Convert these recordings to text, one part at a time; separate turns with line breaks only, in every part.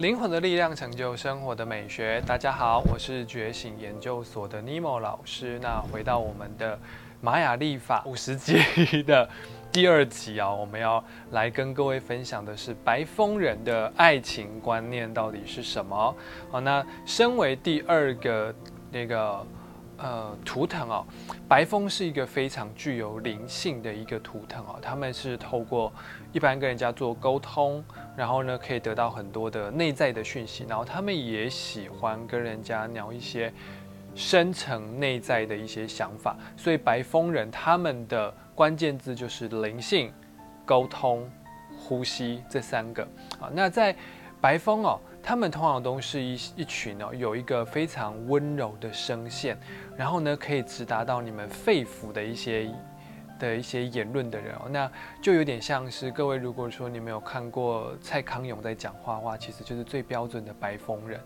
灵魂的力量成就生活的美学。大家好，我是觉醒研究所的尼莫老师。那回到我们的玛雅历法五十集的第二集啊，我们要来跟各位分享的是白风人的爱情观念到底是什么？好，那身为第二个那个。呃，图腾哦，白风是一个非常具有灵性的一个图腾哦。他们是透过一般跟人家做沟通，然后呢可以得到很多的内在的讯息，然后他们也喜欢跟人家聊一些深层内在的一些想法。所以白风人他们的关键字就是灵性、沟通、呼吸这三个啊。那在白风哦。他们通常都是一一群哦，有一个非常温柔的声线，然后呢，可以直达到你们肺腑的一些的一些言论的人哦，那就有点像是各位，如果说你没有看过蔡康永在讲话的话，其实就是最标准的白风人。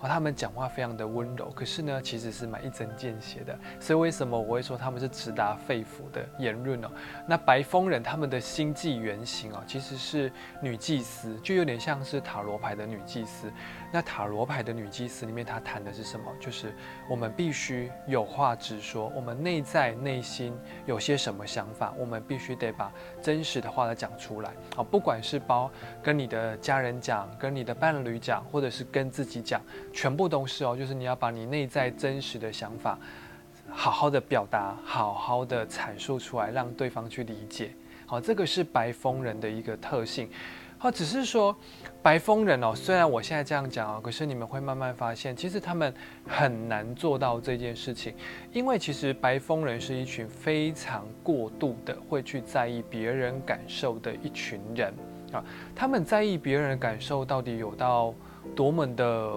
哦，他们讲话非常的温柔，可是呢，其实是蛮一针见血的。所以为什么我会说他们是直达肺腑的言论哦？那白风人他们的星际原型哦，其实是女祭司，就有点像是塔罗牌的女祭司。那塔罗牌的女祭司里面，她谈的是什么？就是我们必须有话直说，我们内在内心有些什么想法，我们必须得把真实的话来讲出来。啊，不管是包跟你的家人讲，跟你的伴侣讲，或者是跟自己讲，全部都是哦。就是你要把你内在真实的想法好好的表达，好好的阐述出来，让对方去理解。好，这个是白风人的一个特性。好，只是说白风人哦，虽然我现在这样讲哦，可是你们会慢慢发现，其实他们很难做到这件事情，因为其实白风人是一群非常过度的会去在意别人感受的一群人啊。他们在意别人的感受到底有到多么的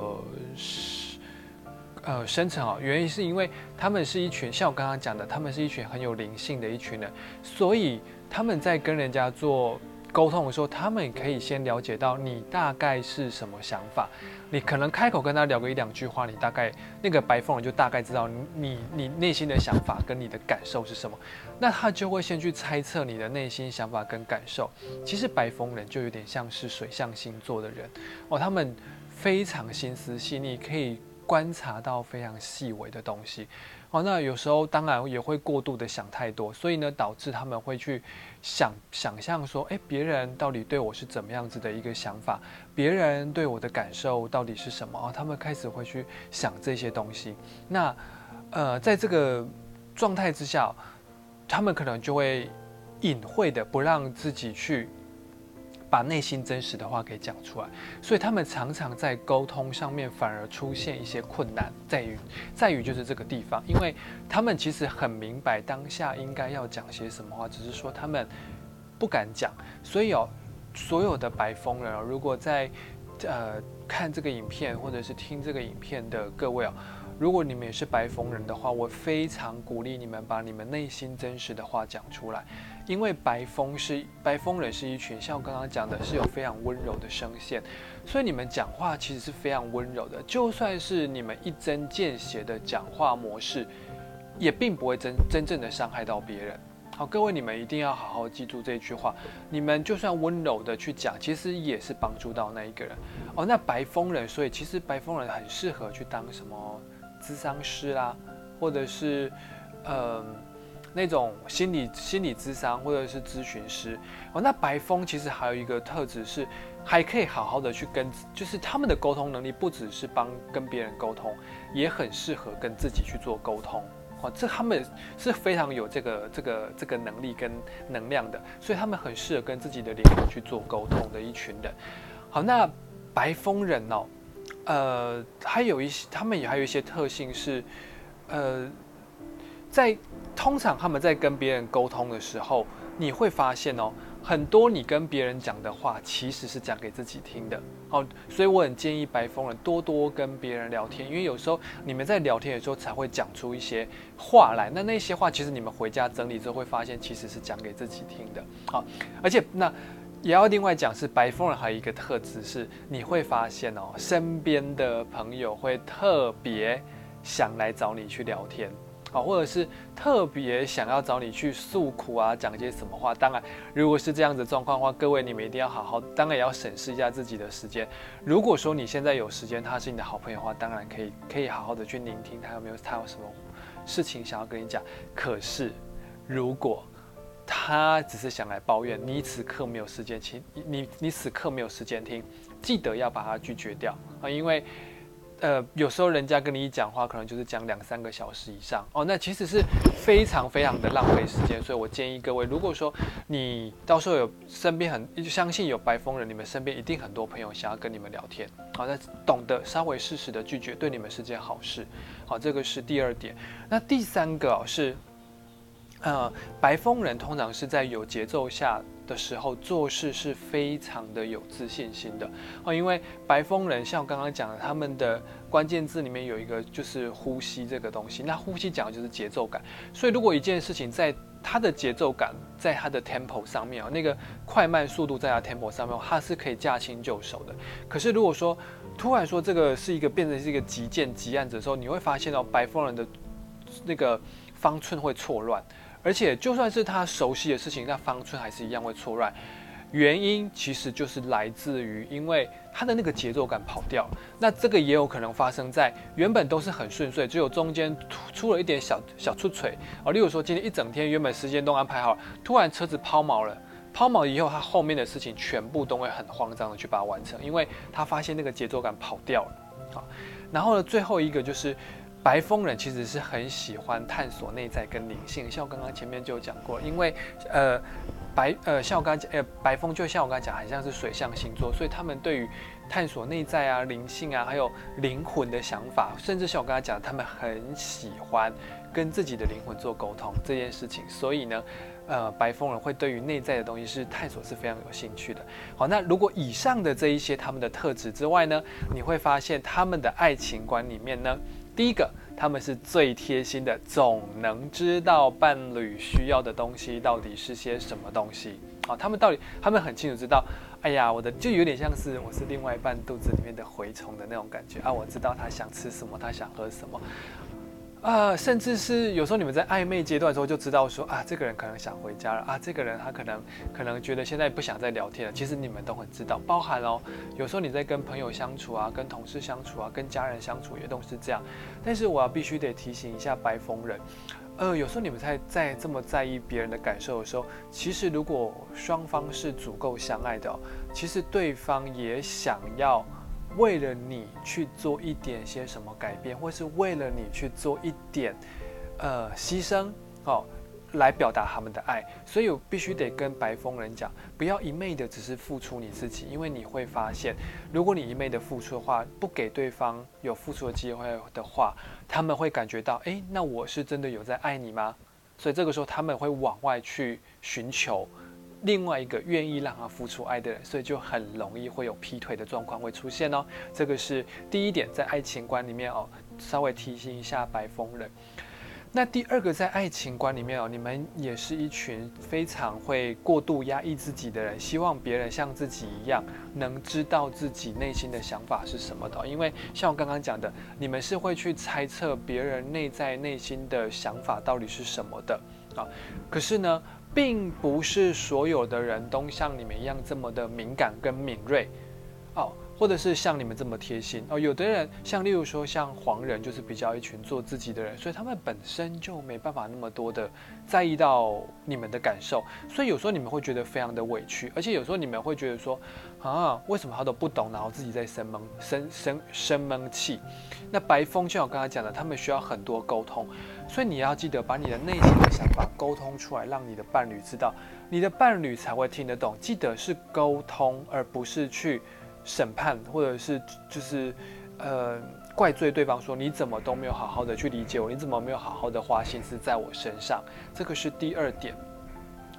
呃深层啊？原因是因为他们是一群像我刚刚讲的，他们是一群很有灵性的一群人，所以他们在跟人家做。沟通的时候，他们可以先了解到你大概是什么想法。你可能开口跟他聊个一两句话，你大概那个白凤人就大概知道你你内心的想法跟你的感受是什么。那他就会先去猜测你的内心想法跟感受。其实白风人就有点像是水象星座的人哦，他们非常心思细腻，可以观察到非常细微的东西。哦，那有时候当然也会过度的想太多，所以呢，导致他们会去想想象说，哎，别人到底对我是怎么样子的一个想法，别人对我的感受到底是什么啊？他们开始会去想这些东西。那，呃，在这个状态之下，他们可能就会隐晦的不让自己去。把内心真实的话给讲出来，所以他们常常在沟通上面反而出现一些困难，在于在于就是这个地方，因为他们其实很明白当下应该要讲些什么话，只是说他们不敢讲。所以哦，所有的白风人哦，如果在呃看这个影片或者是听这个影片的各位哦。如果你们也是白风人的话，我非常鼓励你们把你们内心真实的话讲出来，因为白风是白风人是一群，像我刚刚讲的，是有非常温柔的声线，所以你们讲话其实是非常温柔的。就算是你们一针见血的讲话模式，也并不会真真正的伤害到别人。好，各位你们一定要好好记住这句话，你们就算温柔的去讲，其实也是帮助到那一个人。哦，那白风人，所以其实白风人很适合去当什么？咨商师啦，或者是，呃，那种心理心理咨商或者是咨询师哦。那白风其实还有一个特质是，还可以好好的去跟，就是他们的沟通能力不只是帮跟别人沟通，也很适合跟自己去做沟通哦。这他们是非常有这个这个这个能力跟能量的，所以他们很适合跟自己的灵魂去做沟通的一群人。好，那白风人哦。呃，还有一些，他们也还有一些特性是，呃，在通常他们在跟别人沟通的时候，你会发现哦，很多你跟别人讲的话其实是讲给自己听的。哦，所以我很建议白风人多多跟别人聊天，因为有时候你们在聊天的时候才会讲出一些话来。那那些话其实你们回家整理之后会发现，其实是讲给自己听的。好，而且那。也要另外讲，是白风人还有一个特质是，你会发现哦，身边的朋友会特别想来找你去聊天啊，或者是特别想要找你去诉苦啊，讲些什么话。当然，如果是这样子状况的话，各位你们一定要好好，当然也要审视一下自己的时间。如果说你现在有时间，他是你的好朋友的话，当然可以可以好好的去聆听他有没有他有什么事情想要跟你讲。可是如果他只是想来抱怨，你此刻没有时间听，你你此刻没有时间听，记得要把它拒绝掉啊，因为。呃，有时候人家跟你讲话，可能就是讲两三个小时以上哦，那其实是非常非常的浪费时间。所以我建议各位，如果说你到时候有身边很相信有白风人，你们身边一定很多朋友想要跟你们聊天，好，那懂得稍微适时的拒绝，对你们是件好事。好，这个是第二点。那第三个哦是，呃，白风人通常是在有节奏下。的时候做事是非常的有自信心的哦，因为白风人像我刚刚讲的，他们的关键字里面有一个就是呼吸这个东西，那呼吸讲的就是节奏感，所以如果一件事情在它的节奏感，在它的 tempo 上面啊，那个快慢速度在它 tempo 上面，它是可以驾轻就熟的。可是如果说突然说这个是一个变成是一个急件急案子的时候，你会发现哦，白风人的那个方寸会错乱。而且就算是他熟悉的事情，那方寸还是一样会错乱。原因其实就是来自于，因为他的那个节奏感跑掉。那这个也有可能发生在原本都是很顺遂，只有中间出了一点小小出锤啊。例如说今天一整天原本时间都安排好，突然车子抛锚了，抛锚以后他后面的事情全部都会很慌张的去把它完成，因为他发现那个节奏感跑掉了啊。然后呢，最后一个就是。白风人其实是很喜欢探索内在跟灵性，像我刚刚前面就有讲过，因为呃白呃像我刚刚讲，呃白风就像我刚刚讲，很像是水象星座，所以他们对于探索内在啊、灵性啊，还有灵魂的想法，甚至像我刚刚讲，他们很喜欢跟自己的灵魂做沟通这件事情，所以呢，呃白风人会对于内在的东西是探索是非常有兴趣的。好，那如果以上的这一些他们的特质之外呢，你会发现他们的爱情观里面呢。第一个，他们是最贴心的，总能知道伴侣需要的东西到底是些什么东西。好，他们到底，他们很清楚知道，哎呀，我的就有点像是我是另外一半肚子里面的蛔虫的那种感觉啊，我知道他想吃什么，他想喝什么。啊，甚至是有时候你们在暧昧阶段的时候就知道说啊，这个人可能想回家了啊，这个人他可能可能觉得现在不想再聊天了。其实你们都很知道，包含哦，有时候你在跟朋友相处啊，跟同事相处啊，跟家人相处也都是这样。但是我要必须得提醒一下白风人，呃，有时候你们在在这么在意别人的感受的时候，其实如果双方是足够相爱的，其实对方也想要。为了你去做一点些什么改变，或是为了你去做一点，呃，牺牲，哦，来表达他们的爱，所以我必须得跟白风人讲，不要一昧的只是付出你自己，因为你会发现，如果你一昧的付出的话，不给对方有付出的机会的话，他们会感觉到，哎，那我是真的有在爱你吗？所以这个时候他们会往外去寻求。另外一个愿意让他付出爱的人，所以就很容易会有劈腿的状况会出现哦。这个是第一点，在爱情观里面哦，稍微提醒一下白风人。那第二个，在爱情观里面哦，你们也是一群非常会过度压抑自己的人，希望别人像自己一样，能知道自己内心的想法是什么的。因为像我刚刚讲的，你们是会去猜测别人内在内心的想法到底是什么的啊。可是呢？并不是所有的人都像你们一样这么的敏感跟敏锐，哦，或者是像你们这么贴心哦。有的人像例如说像黄人，就是比较一群做自己的人，所以他们本身就没办法那么多的在意到你们的感受，所以有时候你们会觉得非常的委屈，而且有时候你们会觉得说啊，为什么他都不懂，然后自己在生闷生生生闷气。那白风就像我刚才讲的，他们需要很多沟通。所以你要记得把你的内心的想法沟通出来，让你的伴侣知道，你的伴侣才会听得懂。记得是沟通，而不是去审判，或者是就是呃怪罪对方，说你怎么都没有好好的去理解我，你怎么没有好好的花心思在我身上。这个是第二点。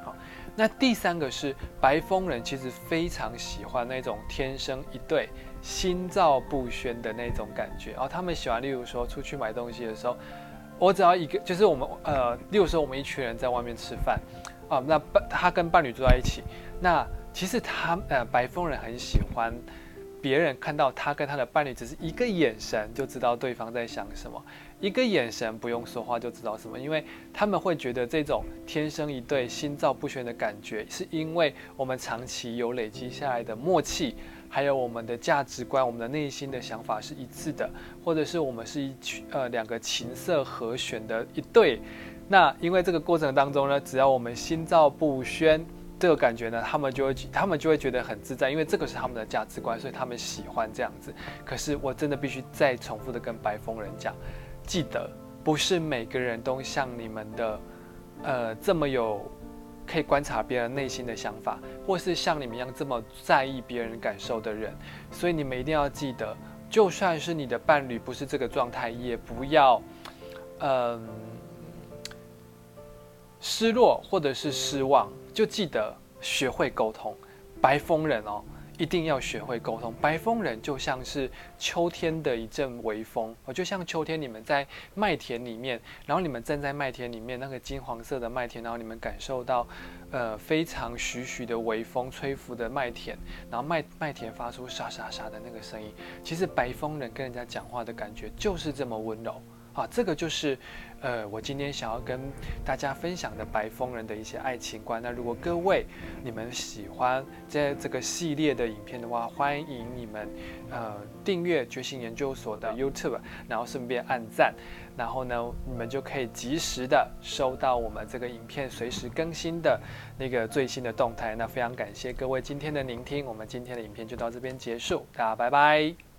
好，那第三个是白风人，其实非常喜欢那种天生一对、心照不宣的那种感觉。然后他们喜欢，例如说出去买东西的时候。我只要一个，就是我们呃，例如说我们一群人在外面吃饭，啊，那伴他跟伴侣坐在一起，那其实他呃白风人很喜欢别人看到他跟他的伴侣只是一个眼神就知道对方在想什么，一个眼神不用说话就知道什么，因为他们会觉得这种天生一对、心照不宣的感觉，是因为我们长期有累积下来的默契，还有我们的价值观、我们的内心的想法是一致的，或者是我们是一群呃两个琴瑟和弦的一对。那因为这个过程当中呢，只要我们心照不宣。这个感觉呢，他们就会，他们就会觉得很自在，因为这个是他们的价值观，所以他们喜欢这样子。可是我真的必须再重复的跟白风人讲，记得不是每个人都像你们的，呃，这么有可以观察别人内心的想法，或是像你们一样这么在意别人感受的人。所以你们一定要记得，就算是你的伴侣不是这个状态，也不要，嗯，失落或者是失望。就记得学会沟通，白风人哦，一定要学会沟通。白风人就像是秋天的一阵微风，哦，就像秋天你们在麦田里面，然后你们站在麦田里面那个金黄色的麦田，然后你们感受到，呃，非常徐徐的微风吹拂的麦田，然后麦麦田发出沙沙沙的那个声音。其实白风人跟人家讲话的感觉就是这么温柔。啊，这个就是，呃，我今天想要跟大家分享的白风人的一些爱情观。那如果各位你们喜欢这这个系列的影片的话，欢迎你们呃订阅觉醒研究所的 YouTube，然后顺便按赞，然后呢，你们就可以及时的收到我们这个影片随时更新的那个最新的动态。那非常感谢各位今天的聆听，我们今天的影片就到这边结束，大家拜拜。